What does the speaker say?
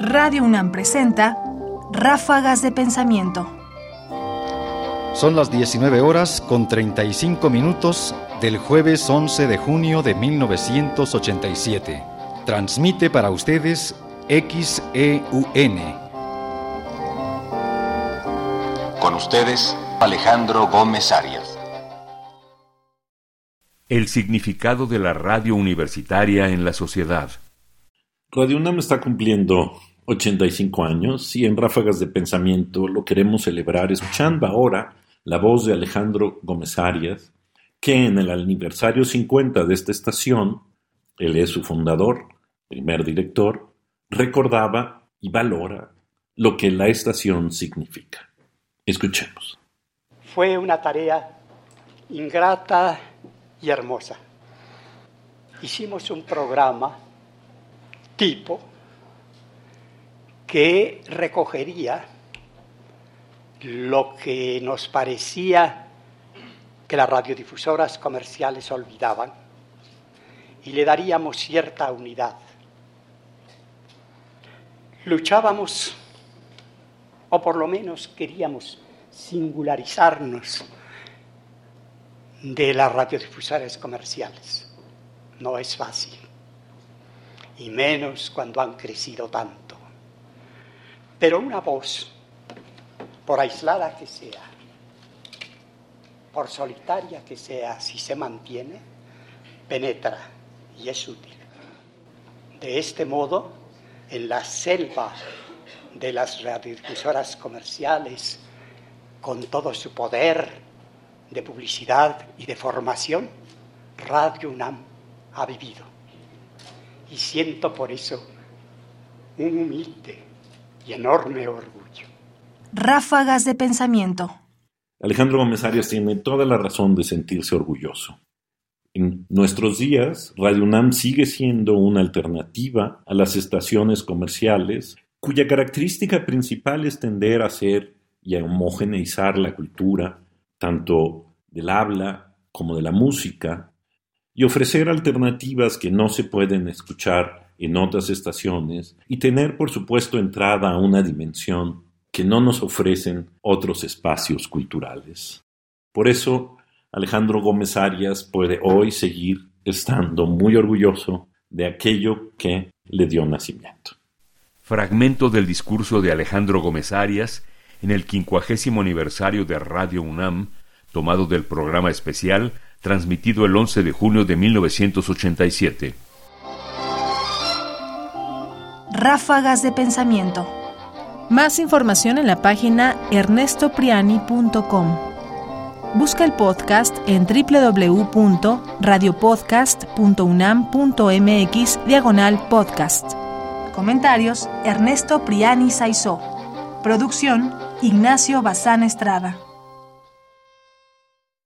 Radio UNAM presenta Ráfagas de Pensamiento. Son las 19 horas con 35 minutos del jueves 11 de junio de 1987. Transmite para ustedes XEUN. Con ustedes, Alejandro Gómez Arias. El significado de la radio universitaria en la sociedad. Radio UNAM está cumpliendo 85 años y en Ráfagas de Pensamiento lo queremos celebrar escuchando ahora la voz de Alejandro Gómez Arias, que en el aniversario 50 de esta estación, él es su fundador, primer director, recordaba y valora lo que la estación significa. Escuchemos. Fue una tarea ingrata y hermosa. Hicimos un programa tipo que recogería lo que nos parecía que las radiodifusoras comerciales olvidaban y le daríamos cierta unidad. Luchábamos, o por lo menos queríamos singularizarnos de las radiodifusoras comerciales. No es fácil y menos cuando han crecido tanto. Pero una voz, por aislada que sea, por solitaria que sea, si se mantiene, penetra y es útil. De este modo, en la selva de las radiodifusoras comerciales, con todo su poder de publicidad y de formación, Radio UNAM ha vivido y siento por eso un humilde y enorme orgullo. Ráfagas de pensamiento. Alejandro Gómez Arias tiene toda la razón de sentirse orgulloso. En nuestros días, Radio UNAM sigue siendo una alternativa a las estaciones comerciales, cuya característica principal es tender a hacer y a homogeneizar la cultura, tanto del habla como de la música, y ofrecer alternativas que no se pueden escuchar en otras estaciones y tener, por supuesto, entrada a una dimensión que no nos ofrecen otros espacios culturales. Por eso, Alejandro Gómez Arias puede hoy seguir estando muy orgulloso de aquello que le dio nacimiento. Fragmento del discurso de Alejandro Gómez Arias en el quincuagésimo aniversario de Radio UNAM, tomado del programa especial transmitido el 11 de junio de 1987. Ráfagas de pensamiento. Más información en la página ernestopriani.com. Busca el podcast en www.radiopodcast.unam.mx diagonal podcast. Comentarios Ernesto Priani Saizó. Producción Ignacio Bazán Estrada.